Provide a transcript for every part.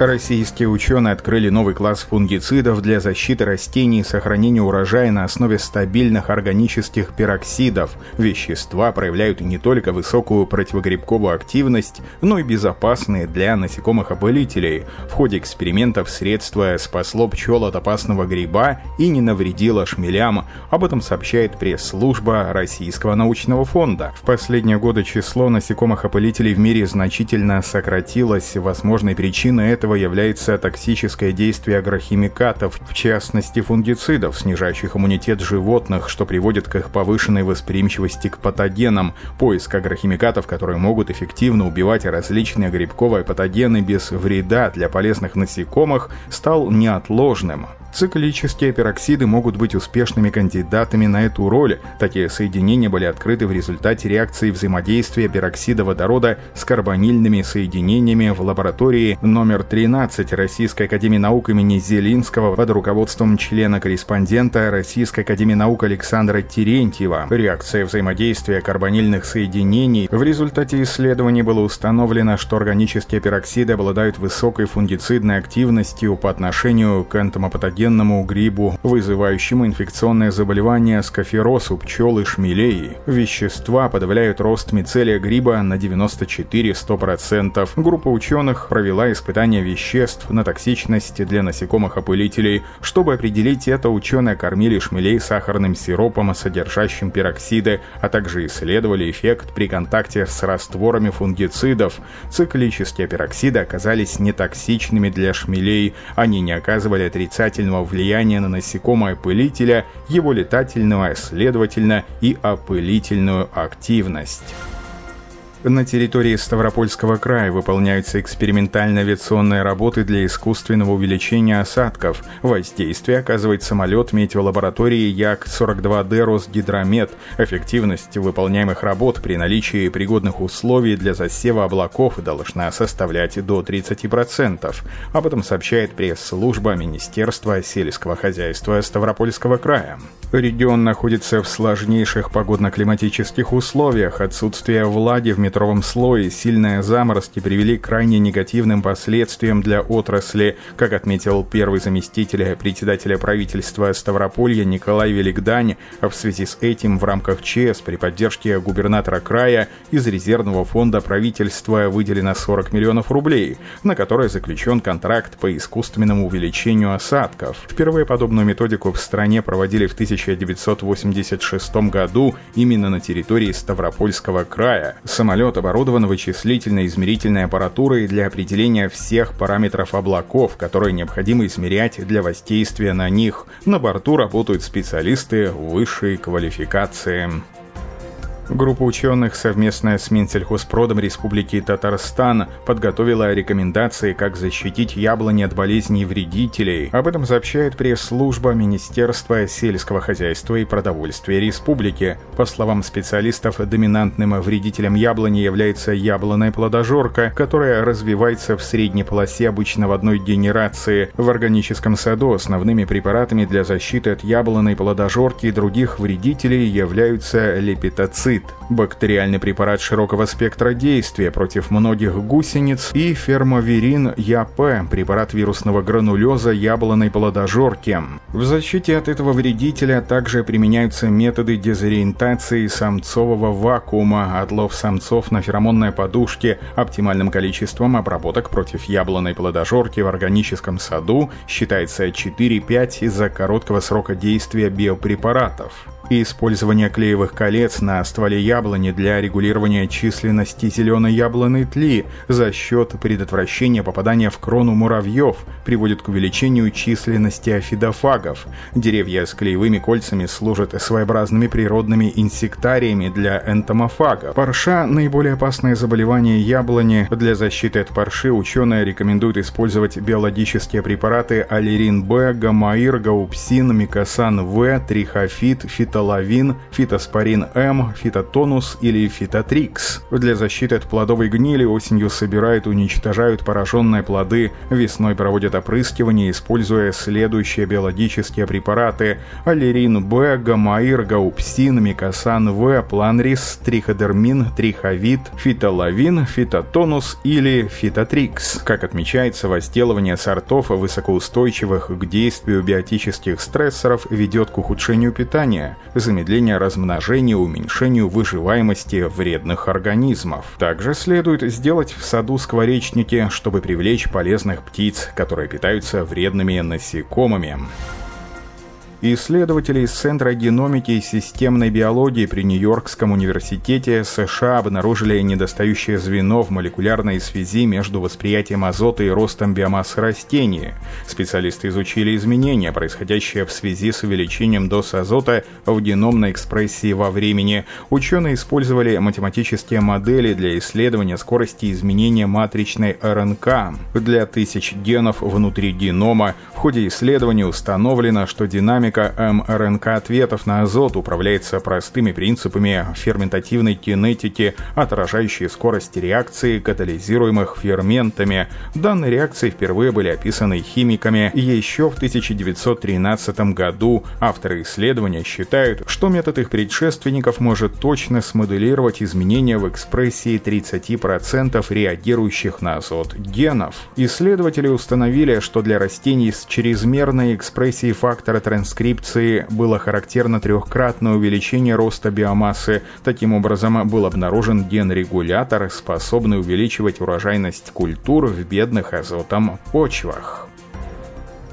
Российские ученые открыли новый класс фунгицидов для защиты растений и сохранения урожая на основе стабильных органических пероксидов. Вещества проявляют не только высокую противогрибковую активность, но и безопасные для насекомых-опылителей. В ходе экспериментов средство спасло пчел от опасного гриба и не навредило шмелям. Об этом сообщает пресс-служба Российского научного фонда. В последние годы число насекомых-опылителей в мире значительно сократилось. Возможной причиной этого этого является токсическое действие агрохимикатов, в частности фунгицидов, снижающих иммунитет животных, что приводит к их повышенной восприимчивости к патогенам. Поиск агрохимикатов, которые могут эффективно убивать различные грибковые патогены без вреда для полезных насекомых, стал неотложным. Циклические пероксиды могут быть успешными кандидатами на эту роль. Такие соединения были открыты в результате реакции взаимодействия пероксида водорода с карбонильными соединениями в лаборатории номер 13 Российской Академии Наук имени Зелинского под руководством члена-корреспондента Российской Академии Наук Александра Терентьева. Реакция взаимодействия карбонильных соединений в результате исследований было установлено, что органические пероксиды обладают высокой фунгицидной активностью по отношению к энтомопатогенным патогенному грибу, вызывающему инфекционное заболевание скафероз у пчел и шмелей. Вещества подавляют рост мицелия гриба на 94-100%. Группа ученых провела испытания веществ на токсичность для насекомых-опылителей. Чтобы определить это, ученые кормили шмелей сахарным сиропом, содержащим пероксиды, а также исследовали эффект при контакте с растворами фунгицидов. Циклические пероксиды оказались нетоксичными для шмелей. Они не оказывали отрицательного отрицательного влияния на насекомое-пылителя, его летательного, следовательно, и опылительную активность. На территории Ставропольского края выполняются экспериментально-авиационные работы для искусственного увеличения осадков. Воздействие оказывает самолет метеолаборатории Як-42Д Росгидромет. Эффективность выполняемых работ при наличии пригодных условий для засева облаков должна составлять до 30%. Об этом сообщает пресс-служба Министерства сельского хозяйства Ставропольского края. Регион находится в сложнейших погодно-климатических условиях. Отсутствие влаги в метровом слое, сильные заморозки привели к крайне негативным последствиям для отрасли, как отметил первый заместитель председателя правительства Ставрополья Николай Великдань. В связи с этим в рамках ЧС при поддержке губернатора края из резервного фонда правительства выделено 40 миллионов рублей, на которые заключен контракт по искусственному увеличению осадков. Впервые подобную методику в стране проводили в 1000 1986 году именно на территории Ставропольского края. Самолет оборудован вычислительно измерительной аппаратурой для определения всех параметров облаков, которые необходимо измерять для воздействия на них. На борту работают специалисты высшей квалификации. Группа ученых, совместная с Минсельхозпродом Республики Татарстан, подготовила рекомендации, как защитить яблони от болезней вредителей. Об этом сообщает пресс-служба Министерства сельского хозяйства и продовольствия Республики. По словам специалистов, доминантным вредителем яблони является яблонная плодожорка, которая развивается в средней полосе обычно в одной генерации. В органическом саду основными препаратами для защиты от яблонной плодожорки и других вредителей являются лепитоцид Цит – бактериальный препарат широкого спектра действия против многих гусениц, и фермоверин ЯП – препарат вирусного гранулеза яблонной плодожорки. В защите от этого вредителя также применяются методы дезориентации самцового вакуума, отлов самцов на феромонной подушке, оптимальным количеством обработок против яблонной плодожорки в органическом саду считается 4-5 из-за короткого срока действия биопрепаратов и использование клеевых колец на стволе яблони для регулирования численности зеленой яблоной тли за счет предотвращения попадания в крону муравьев приводит к увеличению численности афидофагов. Деревья с клеевыми кольцами служат своеобразными природными инсектариями для энтомофагов. Парша – наиболее опасное заболевание яблони. Для защиты от парши ученые рекомендуют использовать биологические препараты алирин-Б, гамаир, гаупсин, микосан-В, трихофит, фит фитолавин, фитоспорин М, фитотонус или фитотрикс. Для защиты от плодовой гнили осенью собирают уничтожают пораженные плоды, весной проводят опрыскивание, используя следующие биологические препараты аллерин-Б, гамаир, гаупсин, микасан-В, планрис, триходермин, триховид, фитолавин, фитотонус или фитотрикс. Как отмечается, возделывание сортов высокоустойчивых к действию биотических стрессоров ведет к ухудшению питания, замедлению размножения, уменьшению выживаемости вредных организмов. Также следует сделать в саду скворечники, чтобы привлечь полезных птиц, которые питаются вредными насекомыми. Исследователи из Центра геномики и системной биологии при Нью-Йоркском университете США обнаружили недостающее звено в молекулярной связи между восприятием азота и ростом биомассы растений. Специалисты изучили изменения, происходящие в связи с увеличением доз азота в геномной экспрессии во времени. Ученые использовали математические модели для исследования скорости изменения матричной РНК для тысяч генов внутри генома. В ходе исследования установлено, что динамика Динамика мРНК ответов на азот управляется простыми принципами ферментативной кинетики, отражающей скорость реакции, катализируемых ферментами. Данные реакции впервые были описаны химиками еще в 1913 году. Авторы исследования считают, что метод их предшественников может точно смоделировать изменения в экспрессии 30% реагирующих на азот генов. Исследователи установили, что для растений с чрезмерной экспрессией фактора транскрипции транскрипции было характерно трехкратное увеличение роста биомассы. Таким образом, был обнаружен ген-регулятор, способный увеличивать урожайность культур в бедных азотом почвах.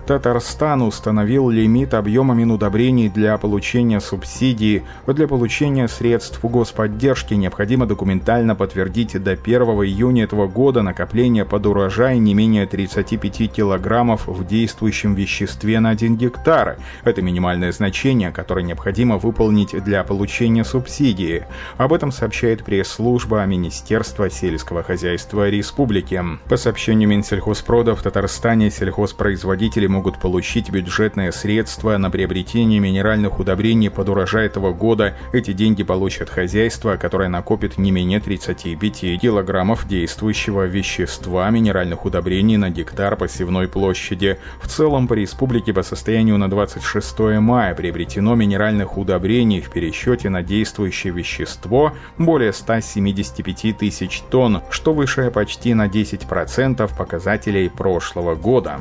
Татарстан установил лимит объема минудобрений для получения субсидии. Для получения средств господдержки необходимо документально подтвердить до 1 июня этого года накопление под урожай не менее 35 килограммов в действующем веществе на 1 гектар. Это минимальное значение, которое необходимо выполнить для получения субсидии. Об этом сообщает пресс-служба Министерства сельского хозяйства Республики. По сообщению Минсельхозпрода в Татарстане сельхозпроизводители могут получить бюджетные средства на приобретение минеральных удобрений под урожай этого года. Эти деньги получат хозяйство, которое накопит не менее 35 килограммов действующего вещества минеральных удобрений на гектар посевной площади. В целом по республике по состоянию на 26 мая приобретено минеральных удобрений в пересчете на действующее вещество более 175 тысяч тонн, что выше почти на 10% показателей прошлого года.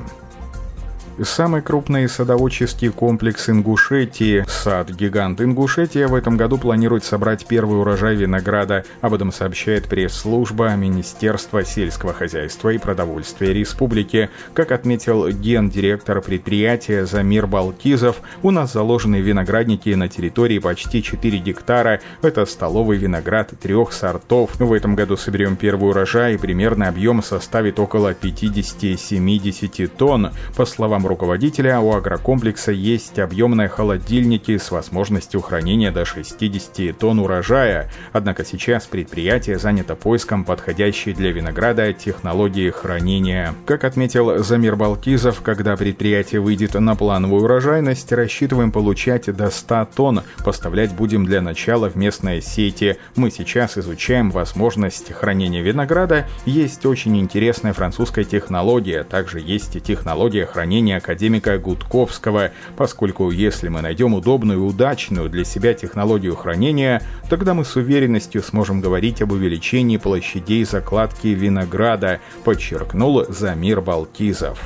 Самый крупный садоводческий комплекс Ингушетии, сад-гигант Ингушетия, в этом году планирует собрать первый урожай винограда. Об этом сообщает пресс-служба Министерства сельского хозяйства и продовольствия республики. Как отметил гендиректор предприятия Замир Балкизов, у нас заложены виноградники на территории почти 4 гектара. Это столовый виноград трех сортов. В этом году соберем первый урожай, и примерный объем составит около 50-70 тонн. По словам руководителя, у агрокомплекса есть объемные холодильники с возможностью хранения до 60 тонн урожая. Однако сейчас предприятие занято поиском подходящей для винограда технологии хранения. Как отметил Замир Балкизов, когда предприятие выйдет на плановую урожайность, рассчитываем получать до 100 тонн. Поставлять будем для начала в местные сети. Мы сейчас изучаем возможность хранения винограда. Есть очень интересная французская технология. Также есть технология хранения академика Гудковского, поскольку если мы найдем удобную и удачную для себя технологию хранения, тогда мы с уверенностью сможем говорить об увеличении площадей закладки винограда, подчеркнул Замир Балкизов.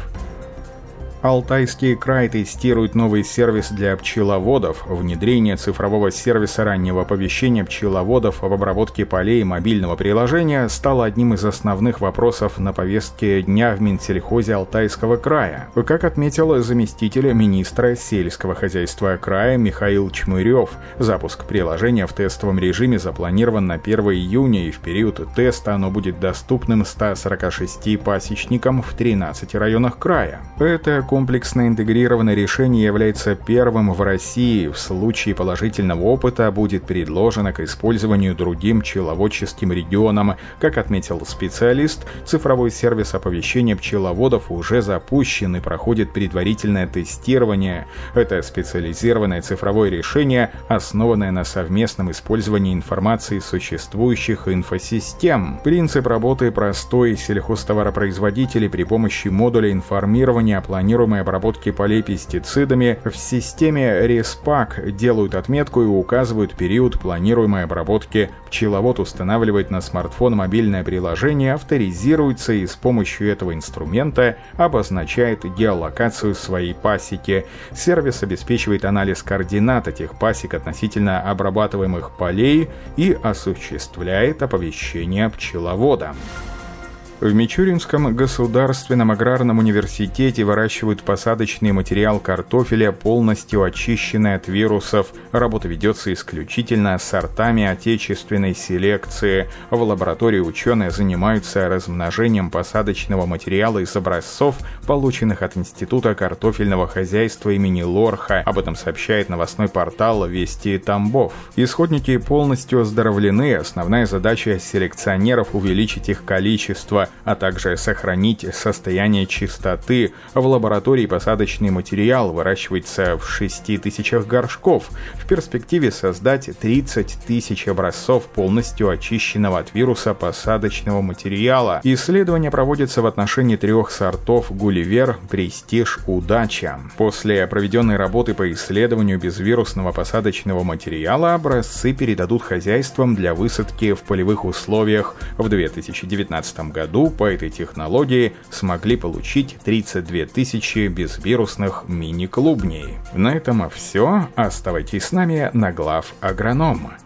Алтайский край тестирует новый сервис для пчеловодов. Внедрение цифрового сервиса раннего оповещения пчеловодов об обработке полей мобильного приложения стало одним из основных вопросов на повестке дня в Минсельхозе Алтайского края. Как отметил заместитель министра сельского хозяйства края Михаил Чмырев, запуск приложения в тестовом режиме запланирован на 1 июня и в период теста оно будет доступным 146 пасечникам в 13 районах края. Это комплексное интегрированное решение является первым в России. В случае положительного опыта будет предложено к использованию другим пчеловодческим регионам. Как отметил специалист, цифровой сервис оповещения пчеловодов уже запущен и проходит предварительное тестирование. Это специализированное цифровое решение, основанное на совместном использовании информации существующих инфосистем. Принцип работы простой. Сельхозтоваропроизводители при помощи модуля информирования планируют планируемой обработки полей пестицидами в системе РЕСПАК делают отметку и указывают период планируемой обработки. Пчеловод устанавливает на смартфон мобильное приложение, авторизируется и с помощью этого инструмента обозначает геолокацию своей пасеки. Сервис обеспечивает анализ координат этих пасек относительно обрабатываемых полей и осуществляет оповещение пчеловода. В Мичуринском государственном аграрном университете выращивают посадочный материал картофеля, полностью очищенный от вирусов. Работа ведется исключительно сортами отечественной селекции. В лаборатории ученые занимаются размножением посадочного материала из образцов, полученных от Института картофельного хозяйства имени Лорха. Об этом сообщает новостной портал «Вести Тамбов». Исходники полностью оздоровлены. Основная задача селекционеров – увеличить их количество а также сохранить состояние чистоты. В лаборатории посадочный материал выращивается в 6 тысячах горшков. В перспективе создать 30 тысяч образцов полностью очищенного от вируса посадочного материала. Исследования проводятся в отношении трех сортов «Гулливер», «Престиж», «Удача». После проведенной работы по исследованию безвирусного посадочного материала образцы передадут хозяйствам для высадки в полевых условиях. В 2019 году году по этой технологии смогли получить 32 тысячи безвирусных мини-клубней. На этом все. Оставайтесь с нами на глав агронома.